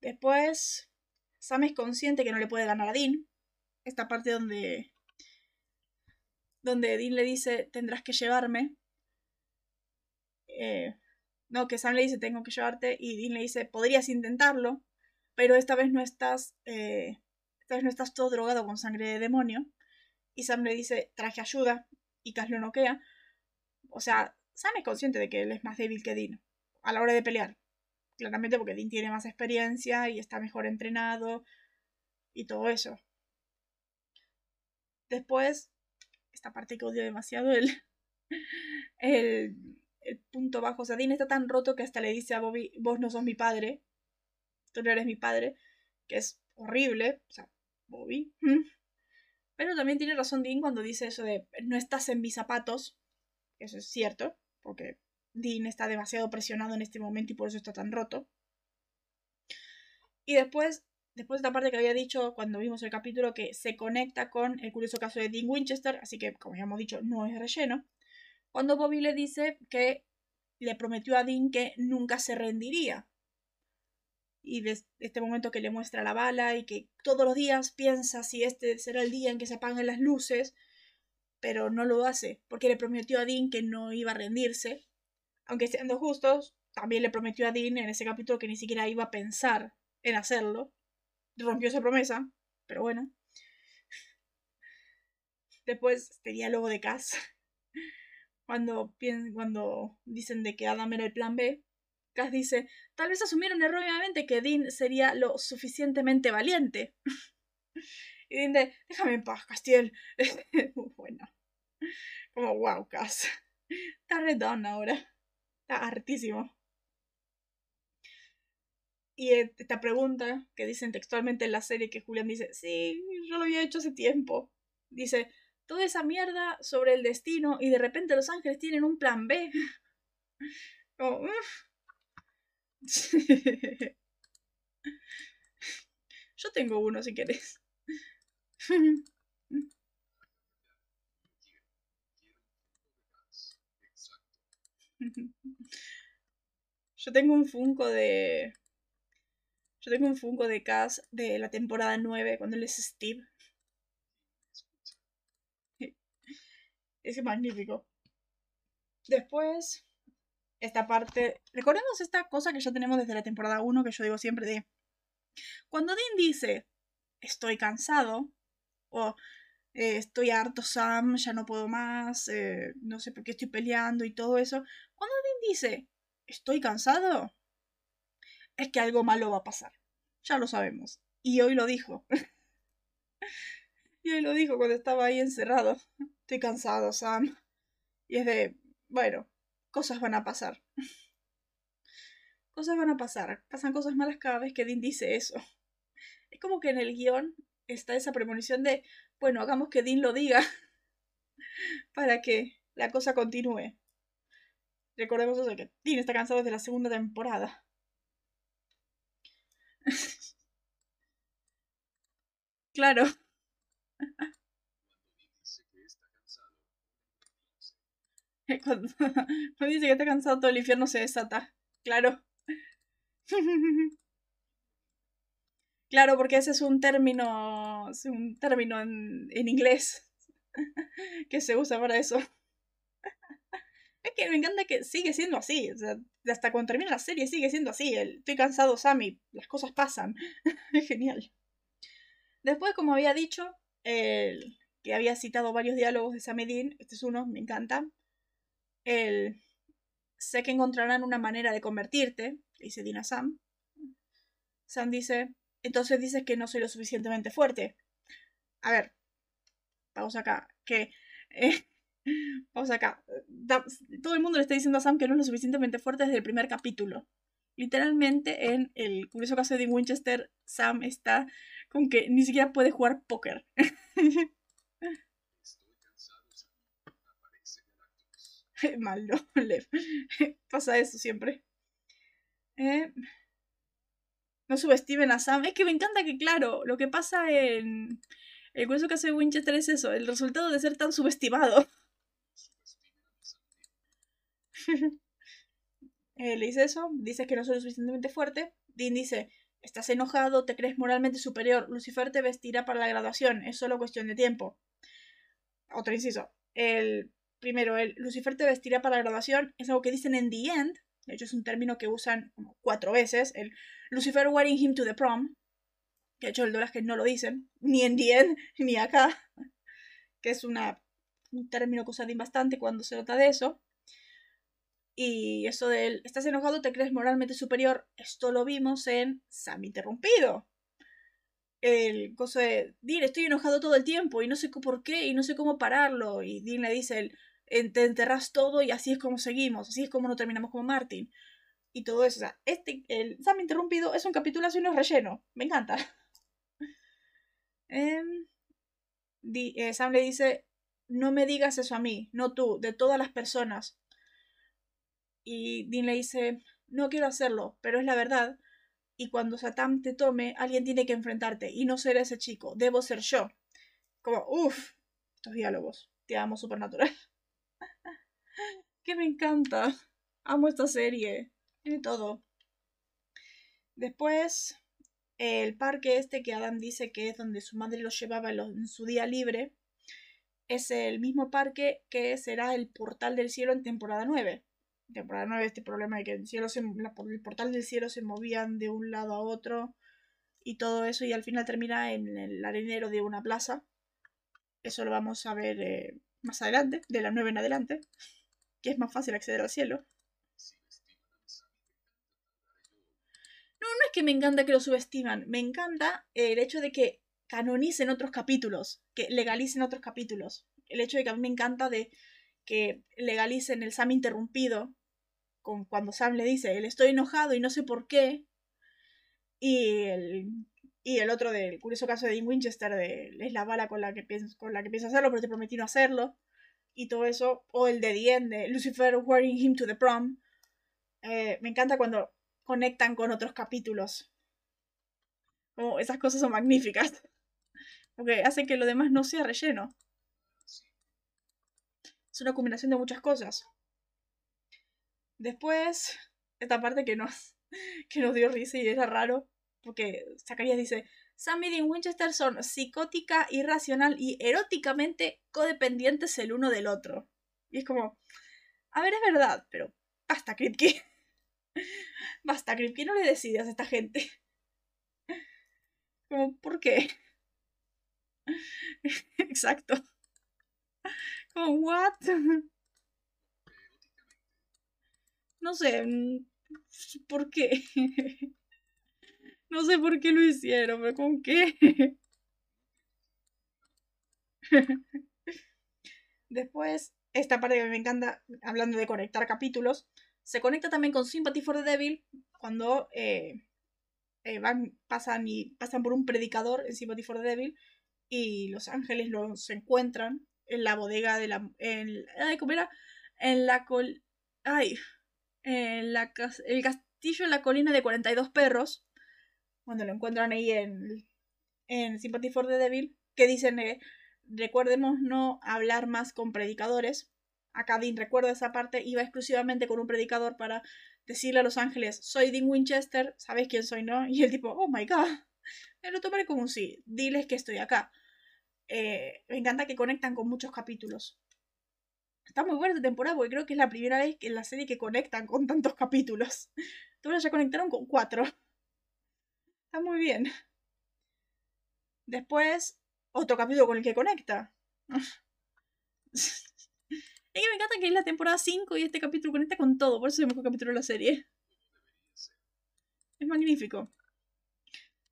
Después, Sam es consciente que no le puede ganar a Dean. Esta parte donde. Donde Dean le dice: Tendrás que llevarme. Eh, no, que Sam le dice: Tengo que llevarte. Y Dean le dice: Podrías intentarlo. Pero esta vez no estás. Eh, esta vez no estás todo drogado con sangre de demonio. Y Sam le dice: Traje ayuda. Y Cass lo noquea. O sea, Sam es consciente de que él es más débil que Dean. A la hora de pelear. Claramente porque Dean tiene más experiencia y está mejor entrenado y todo eso. Después, esta parte que odio demasiado, el, el, punto bajo. O sea, Dean está tan roto que hasta le dice a Bobby, vos no sos mi padre, tú no eres mi padre, que es horrible. O sea, Bobby. Pero también tiene razón Dean cuando dice eso de no estás en mis zapatos. Eso es cierto, porque Dean está demasiado presionado en este momento y por eso está tan roto. Y después, después de esta parte que había dicho cuando vimos el capítulo que se conecta con el curioso caso de Dean Winchester, así que como ya hemos dicho, no es relleno. Cuando Bobby le dice que le prometió a Dean que nunca se rendiría. Y desde este momento que le muestra la bala y que todos los días piensa si este será el día en que se apaguen las luces, pero no lo hace, porque le prometió a Dean que no iba a rendirse aunque siendo justos, también le prometió a Dean en ese capítulo que ni siquiera iba a pensar en hacerlo. Rompió esa promesa, pero bueno. Después, este diálogo de Cass. Cuando, cuando dicen de que Adam era el plan B, Cass dice, tal vez asumieron erróneamente que Dean sería lo suficientemente valiente. y Dean de, déjame en paz, Castiel. bueno. Como, wow, Cass. Está redón ahora. Está hartísimo. Y esta pregunta que dicen textualmente en la serie que Julián dice, sí, yo lo había hecho hace tiempo. Dice, toda esa mierda sobre el destino y de repente los ángeles tienen un plan B. yo tengo uno si querés. Yo tengo un Funko de. Yo tengo un Funko de Cass de la temporada 9 cuando él es Steve. Es magnífico. Después, esta parte. Recordemos esta cosa que ya tenemos desde la temporada 1 que yo digo siempre de. Cuando Dean dice estoy cansado o eh, estoy harto Sam, ya no puedo más, eh, no sé por qué estoy peleando y todo eso. Cuando Dean dice, estoy cansado, es que algo malo va a pasar. Ya lo sabemos. Y hoy lo dijo. y hoy lo dijo cuando estaba ahí encerrado. Estoy cansado, Sam. Y es de, bueno, cosas van a pasar. cosas van a pasar. Pasan cosas malas cada vez que Dean dice eso. Es como que en el guion está esa premonición de, bueno, hagamos que Dean lo diga para que la cosa continúe. Recordemos eso, que Dean está cansado desde la segunda temporada. claro. Cuando, dice que está cansado, todo el infierno se desata. Claro. Claro, porque ese es un término, es un término en, inglés que se usa para eso. Es que me encanta que sigue siendo así. O sea, hasta cuando termina la serie sigue siendo así. El, estoy cansado, Sammy. Las cosas pasan. es genial. Después, como había dicho, el, que había citado varios diálogos de Sam Dean, este es uno, me encanta. El, sé que encontrarán una manera de convertirte, dice Dean a Sam. Sam dice, entonces dices que no soy lo suficientemente fuerte. A ver, vamos acá, que... Eh, vamos acá. todo el mundo le está diciendo a Sam que no es lo suficientemente fuerte desde el primer capítulo. Literalmente en el curioso caso de Winchester, Sam está con que ni siquiera puede jugar póker. Malo, Pasa eso siempre. Eh, no subestimen a Sam. Es que me encanta que, claro, lo que pasa en el curso que hace Winchester es eso, el resultado de ser tan subestimado. Eh, le dice eso, dice que no soy lo suficientemente fuerte. Dean dice, estás enojado, te crees moralmente superior, Lucifer te vestirá para la graduación, es solo cuestión de tiempo. Otro inciso. El primero, el Lucifer te vestirá para la graduación es algo que dicen en The End, de hecho es un término que usan como cuatro veces, el Lucifer wearing him to the prom, que de hecho el que no lo dicen, ni en The End, ni acá, que es una, un término que usan bastante cuando se trata de eso. Y eso del estás enojado, te crees moralmente superior, esto lo vimos en Sam Interrumpido. El coso de Dean, estoy enojado todo el tiempo y no sé por qué y no sé cómo pararlo. Y Dean le dice el, te enterras todo y así es como seguimos, así es como no terminamos como Martin. Y todo eso. O sea, este, el Sam Interrumpido es un es relleno. Me encanta. Em, eh, Sam le dice, no me digas eso a mí, no tú, de todas las personas. Y Dean le dice, no quiero hacerlo, pero es la verdad. Y cuando Satam te tome, alguien tiene que enfrentarte. Y no ser ese chico, debo ser yo. Como, uff, estos diálogos. Te amo supernatural. Que me encanta. Amo esta serie. Tiene todo. Después, el parque este que Adam dice que es donde su madre lo llevaba en su día libre, es el mismo parque que será el portal del cielo en temporada 9 temporada 9 este problema de que el, cielo se, el portal del cielo se movían de un lado a otro y todo eso y al final termina en el arenero de una plaza. Eso lo vamos a ver eh, más adelante, de la 9 en adelante, que es más fácil acceder al cielo. No, no es que me encanta que lo subestiman, me encanta el hecho de que canonicen otros capítulos, que legalicen otros capítulos. El hecho de que a mí me encanta de que legalicen el Sam interrumpido, con cuando Sam le dice, él estoy enojado y no sé por qué, y el, y el otro del curioso caso de Dean Winchester, de, es la bala con la, que piensa, con la que piensa hacerlo, pero te prometí no hacerlo, y todo eso, o el de Dien, de Lucifer wearing him to the prom, eh, me encanta cuando conectan con otros capítulos. Como esas cosas son magníficas. Porque hacen que lo demás no sea relleno. Es una combinación de muchas cosas. Después, esta parte que nos, que nos dio risa y era raro, porque Zacarías dice, Sam y Winchester son psicótica, irracional y eróticamente codependientes el uno del otro. Y es como, a ver, es verdad, pero basta, Kripke. Basta, Kripke, no le decidas a esta gente. Como, ¿por qué? Exacto. ¿what? No sé, mm, ¿por qué? No sé por qué lo hicieron, pero ¿con qué? Después, esta parte que me encanta, hablando de conectar capítulos, se conecta también con Sympathy for the Devil cuando eh, eh, van, pasan, y, pasan por un predicador en Sympathy for the Devil y los ángeles los encuentran en la bodega de la... En, ay, ¿cómo era? En la col... Ay, en la, el castillo en la colina de 42 perros, cuando lo encuentran ahí en, en Sympathy for the Devil, que dicen, eh, recuerdemos no hablar más con predicadores. Acá Dean recuerda esa parte, iba exclusivamente con un predicador para decirle a los ángeles, soy Dean Winchester, ¿sabéis quién soy, no? Y el tipo, oh my god, me lo tomaré como un sí, diles que estoy acá. Eh, me encanta que conectan con muchos capítulos. Está muy buena esta temporada porque creo que es la primera vez en la serie que conectan con tantos capítulos. Todos ya conectaron con cuatro. Está muy bien. Después, otro capítulo con el que conecta. es que me encanta que es la temporada 5 y este capítulo conecta con todo. Por eso es el mejor capítulo de la serie. Es magnífico.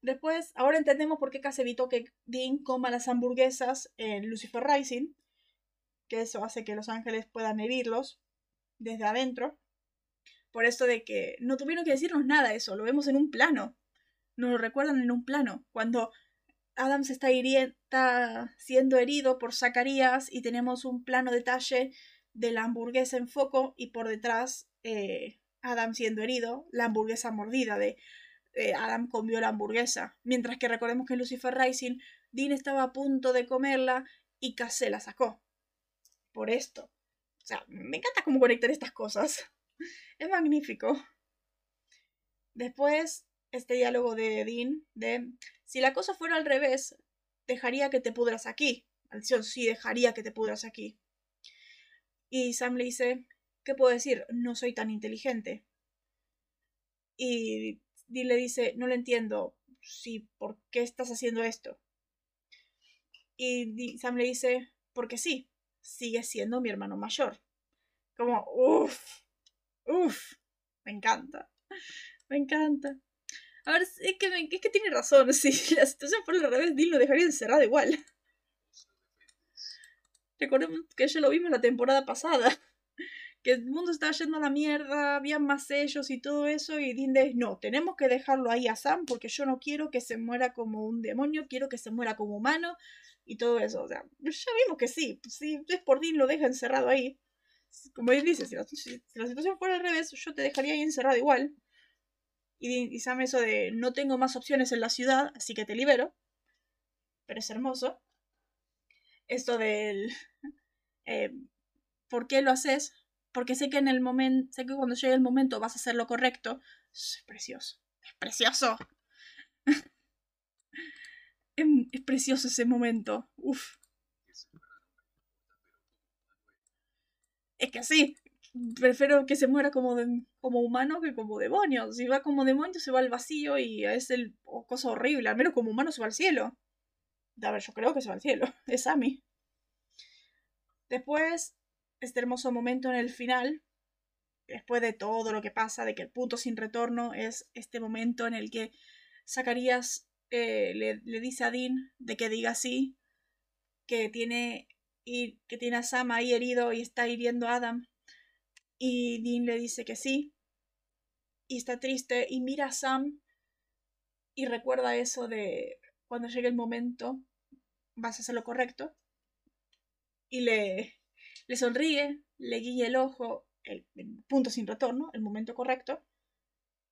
Después, ahora entendemos por qué Cass evitó que Dean coma las hamburguesas en Lucifer Rising, que eso hace que los ángeles puedan herirlos desde adentro. Por esto de que no tuvieron que decirnos nada eso, lo vemos en un plano. Nos lo recuerdan en un plano. Cuando Adam se está, está siendo herido por Zacarías y tenemos un plano detalle de la hamburguesa en foco y por detrás eh, Adam siendo herido, la hamburguesa mordida de eh, Adam comió la hamburguesa. Mientras que recordemos que en Lucifer Rising, Dean estaba a punto de comerla y Cass la sacó. Por esto. O sea, me encanta cómo conectar estas cosas. Es magnífico. Después, este diálogo de Dean de si la cosa fuera al revés, dejaría que te pudras aquí. Maldición, sí, dejaría que te pudras aquí. Y Sam le dice, ¿qué puedo decir? No soy tan inteligente. Y Dean le dice, no lo entiendo. Sí, ¿por qué estás haciendo esto? Y Sam le dice, porque sí, sigue siendo mi hermano mayor. Como, uff, uff, me encanta, me encanta. A ver, es que, es que tiene razón, si la situación fuera al revés, Dean lo dejaría encerrado igual. Recordemos que ya lo vimos la temporada pasada. Que el mundo estaba yendo a la mierda, había más sellos y todo eso. Y Dean dice, no, tenemos que dejarlo ahí a Sam porque yo no quiero que se muera como un demonio, quiero que se muera como humano y todo eso. O sea, ya vimos que sí, si es por Dean lo deja encerrado ahí. Como él dice, si la, situación fuera al revés, yo te dejaría ahí encerrado igual. Y, Sam eso de no tengo más opciones en la ciudad, así que te libero. Pero es hermoso esto del eh, ¿por qué lo haces? Porque sé que en el momento, sé que cuando llegue el momento vas a hacer lo correcto. Es precioso. Es precioso. es, precioso ese momento. Uf. Es que sí. Prefiero que se muera como, como humano que como demonio. Si va como demonio, se va al vacío y es el cosa horrible. Al menos como humano se va al cielo. A ver, yo creo que se va al cielo. Es Amy. Después, este hermoso momento en el final, después de todo lo que pasa, de que el punto sin retorno es este momento en el que Zacarías eh, le, dice a Dean de que diga sí, que tiene, y, que tiene a Sam ahí herido y está hiriendo a Adam. Y Dean le dice que sí. Y está triste y mira a Sam y recuerda eso de cuando llegue el momento vas a hacer lo correcto. Y le, le sonríe, le guía el ojo, el, punto sin retorno, el momento correcto.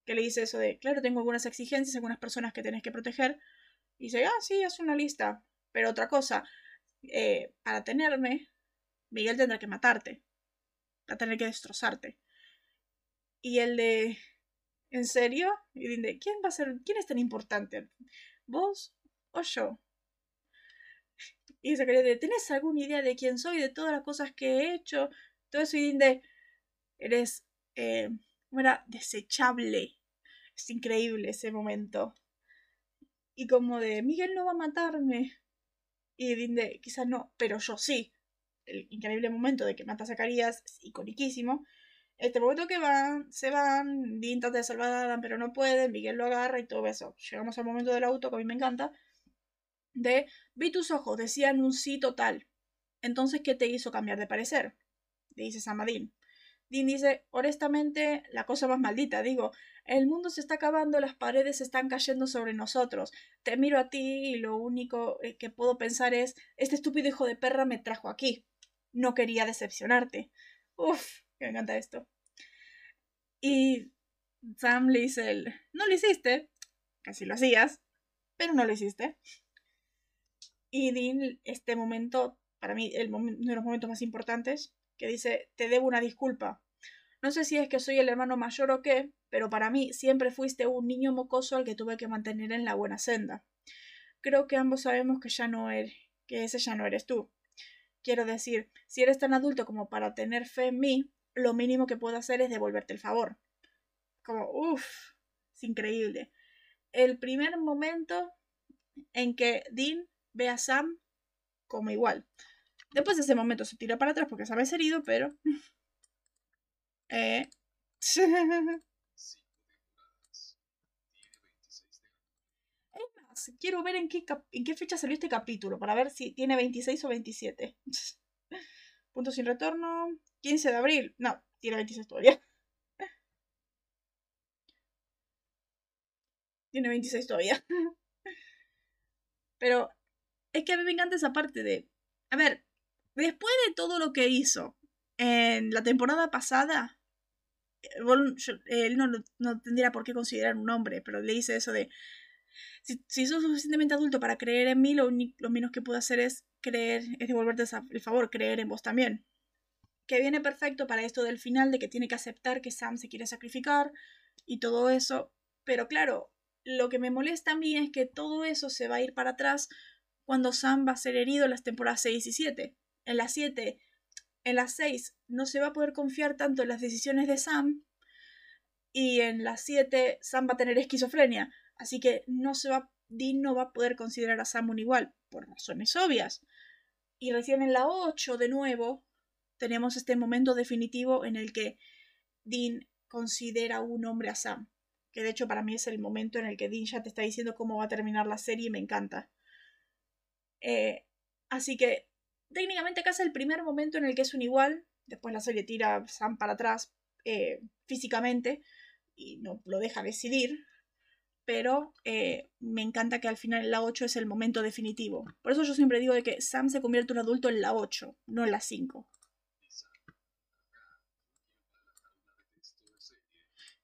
Que le dice eso de, claro, tengo algunas exigencias, algunas personas que tenés que proteger. Y dice, ah, sí, haz una lista. Pero otra cosa, eh, para tenerme, Miguel tendrá que matarte. A tener que destrozarte. Y el de, ¿en serio? Y dice, ¿quién va a ser, quién es tan importante? ¿Vos o yo. Y se de, ¿tenés alguna idea de quién soy, de todas las cosas que he hecho? Todo eso y de, eres, eh, era? Desechable. Es increíble ese momento. Y como de, Miguel no va a matarme. Y Dinde, quizás no, pero yo sí. El increíble momento de que mata a Zacarías es iconiquísimo. Este momento que van, se van, Dean trata de salvar a Adam, pero no puede, Miguel lo agarra y todo eso. Llegamos al momento del auto que a mí me encanta de vi tus ojos, decían un sí total. Entonces, ¿qué te hizo cambiar de parecer? Le dice Samadin. Dean dice, honestamente, la cosa más maldita, digo, el mundo se está acabando, las paredes están cayendo sobre nosotros. Te miro a ti y lo único eh, que puedo pensar es, este estúpido hijo de perra me trajo aquí. No quería decepcionarte. Uf, me encanta esto. Y Sam le dice, el, no lo hiciste, casi lo hacías, pero no lo hiciste. Y Dean, este momento, para mí, uno de los momentos más importantes, que dice, te debo una disculpa. No sé si es que soy el hermano mayor o qué, pero para mí siempre fuiste un niño mocoso al que tuve que mantener en la buena senda. Creo que ambos sabemos que ya no eres, que ese ya no eres tú. Quiero decir, si eres tan adulto como para tener fe en mí, lo mínimo que puedo hacer es devolverte el favor. Como, uff, es increíble. El primer momento en que Dean ve a Sam como igual. Después de ese momento se tira para atrás porque Sam es herido, pero... eh... quiero ver en qué, en qué fecha salió este capítulo para ver si tiene 26 o 27. Punto sin retorno. 15 de abril. No, tiene 26 todavía. Tiene 26 todavía. Pero es que a mí me encanta esa parte de. A ver, después de todo lo que hizo en la temporada pasada, él no, no tendría por qué considerar un hombre, pero le dice eso de. Si, si sos suficientemente adulto para creer en mí, lo, lo menos que puedo hacer es creer, es devolverte el favor, creer en vos también. que viene perfecto para esto del final de que tiene que aceptar que Sam se quiere sacrificar y todo eso. Pero claro, lo que me molesta a mí es que todo eso se va a ir para atrás cuando Sam va a ser herido en las temporadas 6 y 7. En las 7, en las 6 no se va a poder confiar tanto en las decisiones de Sam y en las 7 Sam va a tener esquizofrenia. Así que Dean no va a poder considerar a Sam un igual, por razones obvias. Y recién en la 8, de nuevo, tenemos este momento definitivo en el que Dean considera un hombre a Sam. Que de hecho para mí es el momento en el que Dean ya te está diciendo cómo va a terminar la serie y me encanta. Eh, así que técnicamente acá es el primer momento en el que es un igual. Después la serie tira a Sam para atrás eh, físicamente y no lo deja decidir. Pero eh, me encanta que al final la 8 es el momento definitivo. Por eso yo siempre digo de que Sam se convierte en un adulto en la 8, no en la 5.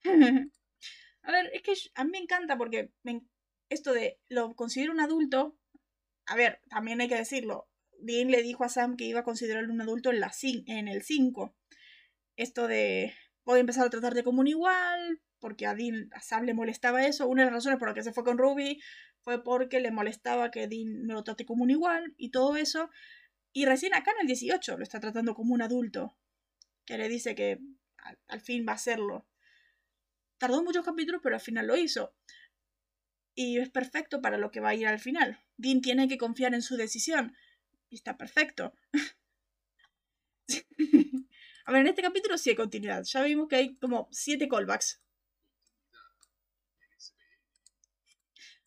a ver, es que a mí me encanta porque esto de lo considero un adulto. A ver, también hay que decirlo. Dean le dijo a Sam que iba a considerarlo un adulto en, la, en el 5. Esto de. Voy a empezar a tratarte como un igual. Porque a Dean, a Sam le molestaba eso. Una de las razones por las que se fue con Ruby fue porque le molestaba que Dean me lo trate como un igual y todo eso. Y recién acá en el 18 lo está tratando como un adulto. Que le dice que al fin va a serlo. Tardó muchos capítulos, pero al final lo hizo. Y es perfecto para lo que va a ir al final. Dean tiene que confiar en su decisión. Y está perfecto. a ver, en este capítulo sí hay continuidad. Ya vimos que hay como siete callbacks.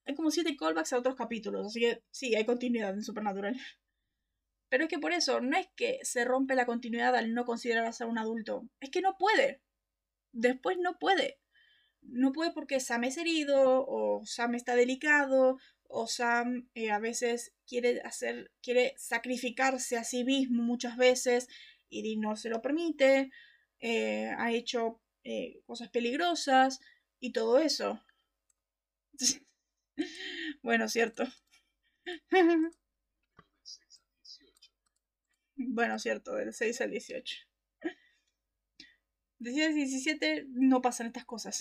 Hay como siete callbacks a otros capítulos, así que sí, hay continuidad en Supernatural. Pero es que por eso, no es que se rompe la continuidad al no considerar ser un adulto. Es que no puede. Después no puede no puede porque Sam es herido o Sam está delicado o Sam eh, a veces quiere hacer, quiere sacrificarse a sí mismo muchas veces y Dean no se lo permite, eh, ha hecho eh, cosas peligrosas y todo eso. Bueno, cierto. bueno, cierto, del 6 al 18. De 10 17 no pasan estas cosas.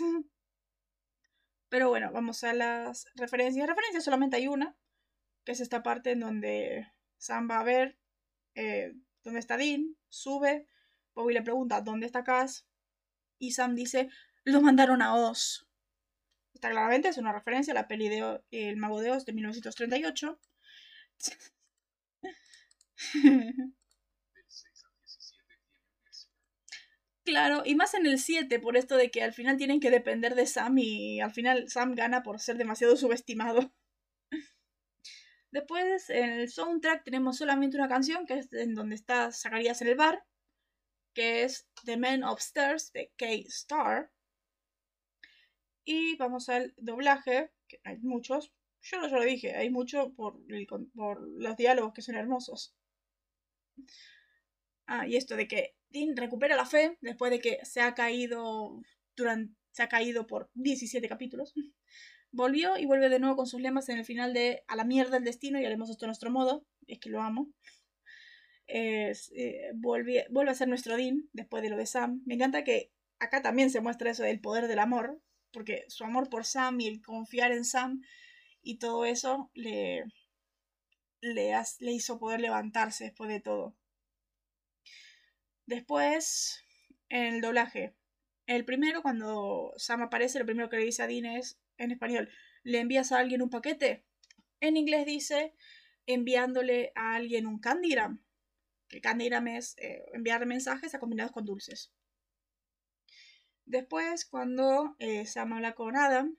Pero bueno, vamos a las referencias. Referencias solamente hay una, que es esta parte en donde Sam va a ver eh, dónde está Dean, sube, Bobby le pregunta dónde está Cass y Sam dice, lo mandaron a Oz. Está claramente, es una referencia a la peli de El Mago de Oz de 1938. Claro, y más en el 7, por esto de que al final tienen que depender de Sam y al final Sam gana por ser demasiado subestimado. Después, en el soundtrack tenemos solamente una canción, que es en donde está Zacarías en el bar, que es The Man Upstairs de K-Star. Y vamos al doblaje, que hay muchos. Yo ya lo dije, hay mucho por, por los diálogos que son hermosos. Ah, y esto de que Dean recupera la fe después de que se ha caído durante se ha caído por 17 capítulos. Volvió y vuelve de nuevo con sus lemas en el final de A la mierda el destino y haremos esto a nuestro modo. Es que lo amo. Eh, vuelve, vuelve a ser nuestro Dean después de lo de Sam. Me encanta que acá también se muestra eso del poder del amor, porque su amor por Sam y el confiar en Sam y todo eso le, le, le hizo poder levantarse después de todo. Después, el doblaje. El primero, cuando Sam aparece, lo primero que le dice a Dean es, en español, ¿le envías a alguien un paquete? En inglés dice, enviándole a alguien un candygram. Que candygram es eh, enviar mensajes combinados con dulces. Después, cuando eh, Sam habla con Adam,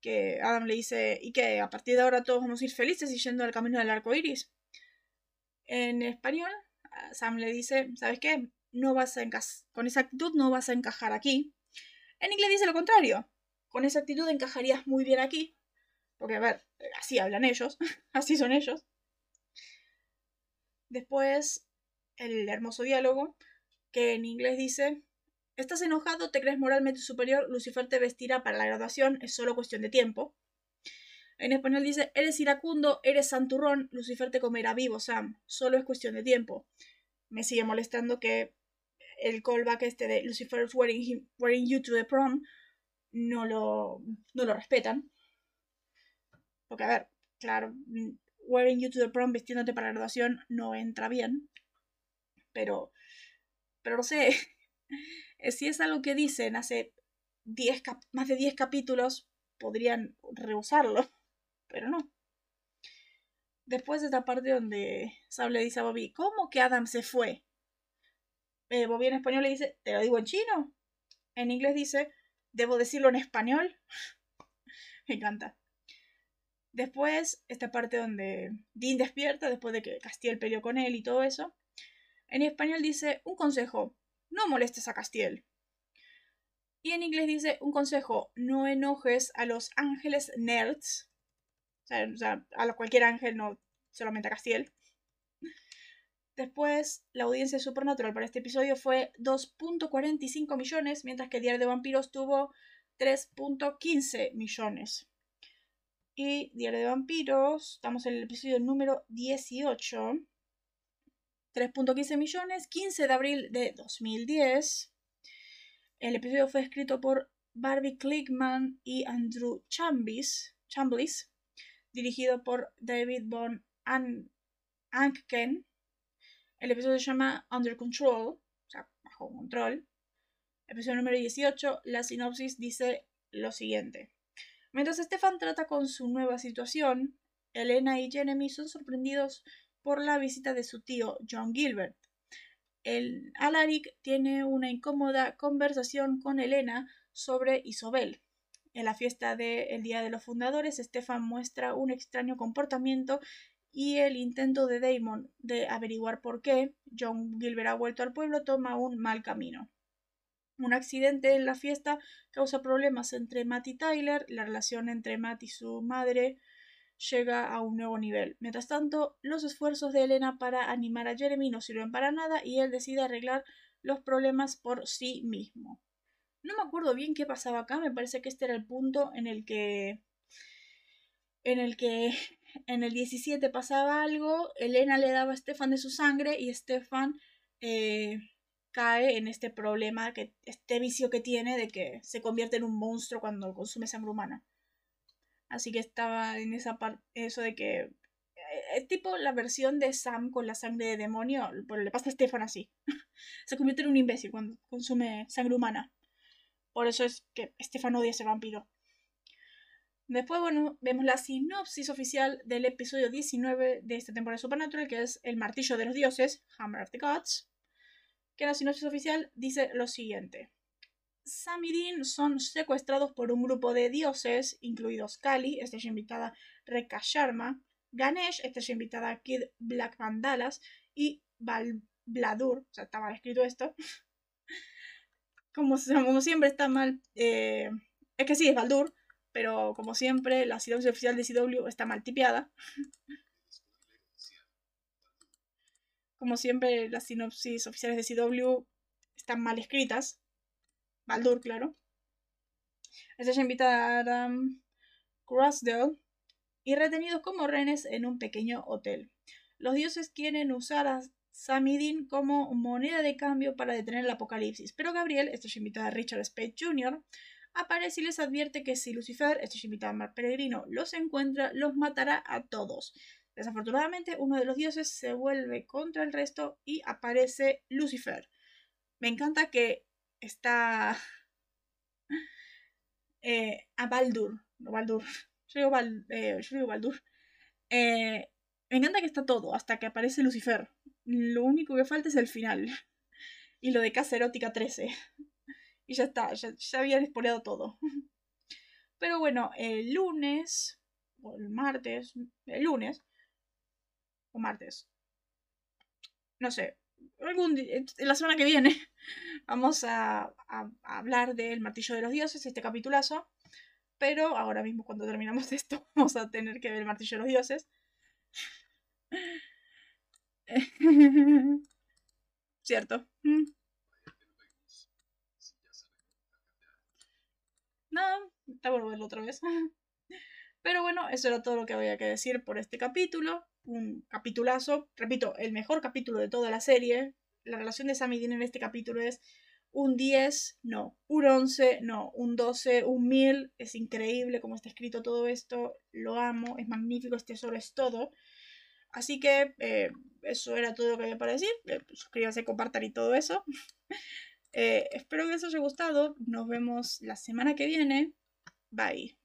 que Adam le dice, y que a partir de ahora todos vamos a ir felices y yendo al camino del arco iris. En español, Sam le dice, ¿sabes qué? No vas a con esa actitud no vas a encajar aquí. En inglés dice lo contrario. Con esa actitud encajarías muy bien aquí. Porque, a ver, así hablan ellos, así son ellos. Después, el hermoso diálogo, que en inglés dice, ¿estás enojado? ¿Te crees moralmente superior? Lucifer te vestirá para la graduación, es solo cuestión de tiempo. En español dice, eres iracundo, eres santurrón, Lucifer te comerá vivo, Sam, solo es cuestión de tiempo. Me sigue molestando que el callback este de Lucifer's wearing, wearing you to the prom no lo, no lo respetan. Porque, a ver, claro, wearing you to the prom vistiéndote para la graduación no entra bien. Pero, pero no sé, si es algo que dicen hace 10 más de 10 capítulos, podrían rehusarlo, pero no. Después de esta parte donde Sam le dice a Bobby, ¿cómo que Adam se fue? Eh, Bobby en español le dice, ¿te lo digo en chino? En inglés dice, ¿debo decirlo en español? Me encanta. Después, esta parte donde Dean despierta después de que Castiel peleó con él y todo eso. En español dice, un consejo, no molestes a Castiel. Y en inglés dice, un consejo, no enojes a los ángeles nerds. O sea, a cualquier ángel, no solamente a Castiel. Después, la audiencia de Supernatural para este episodio fue 2.45 millones, mientras que Diario de Vampiros tuvo 3.15 millones. Y Diario de Vampiros, estamos en el episodio número 18. 3.15 millones, 15 de abril de 2010. El episodio fue escrito por Barbie Klickman y Andrew Chambis, Chamblis, dirigido por David Von Anken. El episodio se llama Under Control, o sea, bajo control. Episodio número 18, la sinopsis dice lo siguiente. Mientras Stefan trata con su nueva situación, Elena y Jeremy son sorprendidos por la visita de su tío John Gilbert. El Alaric tiene una incómoda conversación con Elena sobre Isobel. En la fiesta del Día de los Fundadores, Stefan muestra un extraño comportamiento y el intento de Damon de averiguar por qué John Gilbert ha vuelto al pueblo toma un mal camino. Un accidente en la fiesta causa problemas entre Matt y Tyler, la relación entre Matt y su madre llega a un nuevo nivel. Mientras tanto, los esfuerzos de Elena para animar a Jeremy no sirven para nada y él decide arreglar los problemas por sí mismo. No me acuerdo bien qué pasaba acá, me parece que este era el punto en el que en el que en el 17 pasaba algo, Elena le daba a Stefan de su sangre y Stefan eh, cae en este problema, que, este vicio que tiene de que se convierte en un monstruo cuando consume sangre humana. Así que estaba en esa parte, eso de que eh, es tipo la versión de Sam con la sangre de demonio, pero le pasa a Stefan así. Se convierte en un imbécil cuando consume sangre humana. Por eso es que Stefan odia a ese vampiro. Después, bueno, vemos la sinopsis oficial del episodio 19 de esta temporada de Supernatural, que es El martillo de los dioses, Hammer of the Gods. Que la sinopsis oficial dice lo siguiente. Sam y Dean son secuestrados por un grupo de dioses, incluidos Kali, estrella invitada Rekha Sharma, Ganesh, estrella invitada Kid Black Mandalas y Val Bladur, o sea, está mal escrito esto. como, como siempre está mal, eh, es que sí, es Baldur, pero como siempre la sinopsis oficial de CW está mal tipeada. como siempre las sinopsis oficiales de CW están mal escritas. Baldur, claro. Estrella invitada a Adam Crossdale y retenidos como rehenes en un pequeño hotel. Los dioses quieren usar a Samidin como moneda de cambio para detener el apocalipsis, pero Gabriel, estrella invitada a Richard Spade Jr., aparece y les advierte que si Lucifer, estrella invitada a Mar Peregrino, los encuentra, los matará a todos. Desafortunadamente, uno de los dioses se vuelve contra el resto y aparece Lucifer. Me encanta que está eh, a Baldur, no Baldur, yo digo, eh, Baldur. Eh, me encanta que está todo, hasta que aparece Lucifer. Lo único que falta es el final. Y lo de Casa Erótica 13. Y ya está, ya, ya habían espoleado todo. Pero bueno, el lunes, o el martes, el lunes, o martes, no sé, algún la semana que viene vamos a, hablar del martillo de los dioses, este capitulazo. Pero ahora mismo, cuando terminamos esto, vamos a tener que ver el martillo de los dioses. ¿Cierto? No, está bueno verlo otra vez. Pero bueno, eso era todo lo que había que decir por este capítulo. Un capitulazo. Repito, el mejor capítulo de toda la serie. la relación de Sam y Dean en este capítulo es un 10, no, un 11, no, un 12, un 1000, es increíble cómo está escrito todo esto, lo amo, es magnífico, este solo es todo. Así que eh, eso era todo lo que había para decir, eh, suscríbanse, compartan y todo eso. Eh, espero que les haya gustado, nos vemos la semana que viene, bye.